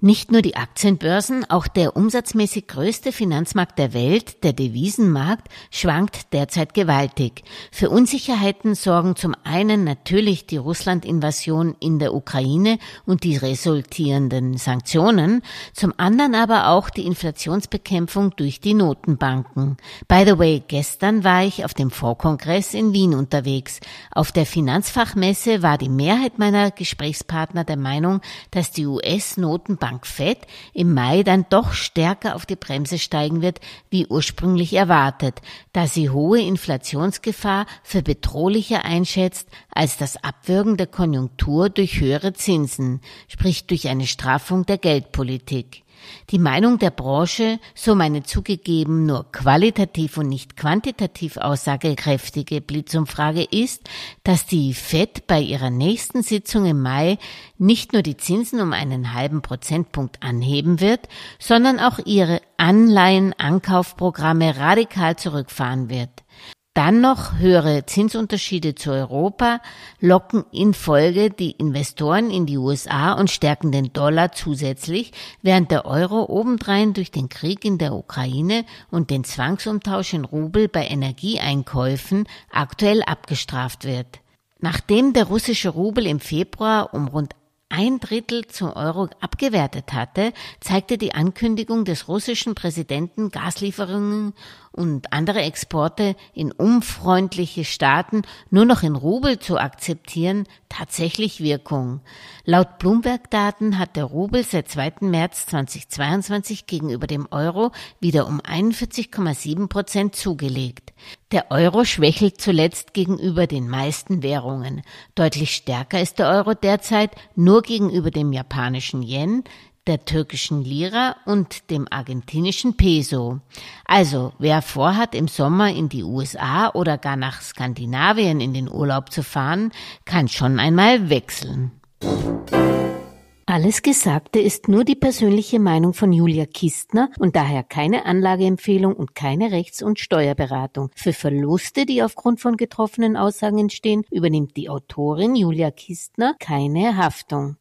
Nicht nur die Aktienbörsen, auch der umsatzmäßig größte Finanzmarkt der Welt, der Devisenmarkt, schwankt derzeit gewaltig. Für Unsicherheiten sorgen zum einen natürlich die Russland-Invasion in der Ukraine und die resultierenden Sanktionen, zum anderen aber auch die Inflationsbekämpfung durch die Notenbanken. By the way, gestern war ich auf dem Vorkongress in Wien unterwegs. Auf der Finanzfachmesse war die Mehrheit meiner Gesprächspartner der Meinung, dass die US-Notenbank Bank Fed im Mai dann doch stärker auf die Bremse steigen wird, wie ursprünglich erwartet, da sie hohe Inflationsgefahr für bedrohlicher einschätzt als das Abwürgen der Konjunktur durch höhere Zinsen, sprich durch eine Straffung der Geldpolitik. Die Meinung der Branche, so meine zugegeben nur qualitativ und nicht quantitativ aussagekräftige Blitzumfrage ist, dass die FED bei ihrer nächsten Sitzung im Mai nicht nur die Zinsen um einen halben Prozentpunkt anheben wird, sondern auch ihre Anleihenankaufprogramme radikal zurückfahren wird. Dann noch höhere Zinsunterschiede zu Europa locken in Folge die Investoren in die USA und stärken den Dollar zusätzlich, während der Euro obendrein durch den Krieg in der Ukraine und den Zwangsumtausch in Rubel bei Energieeinkäufen aktuell abgestraft wird. Nachdem der russische Rubel im Februar um rund ein Drittel zum Euro abgewertet hatte, zeigte die Ankündigung des russischen Präsidenten, Gaslieferungen und andere Exporte in unfreundliche Staaten nur noch in Rubel zu akzeptieren, tatsächlich Wirkung. Laut Bloomberg-Daten hat der Rubel seit 2. März 2022 gegenüber dem Euro wieder um 41,7 Prozent zugelegt. Der Euro schwächelt zuletzt gegenüber den meisten Währungen. Deutlich stärker ist der Euro derzeit nur gegenüber dem japanischen Yen, der türkischen Lira und dem argentinischen Peso. Also, wer vorhat, im Sommer in die USA oder gar nach Skandinavien in den Urlaub zu fahren, kann schon einmal wechseln. Alles Gesagte ist nur die persönliche Meinung von Julia Kistner und daher keine Anlageempfehlung und keine Rechts- und Steuerberatung. Für Verluste, die aufgrund von getroffenen Aussagen entstehen, übernimmt die Autorin Julia Kistner keine Haftung.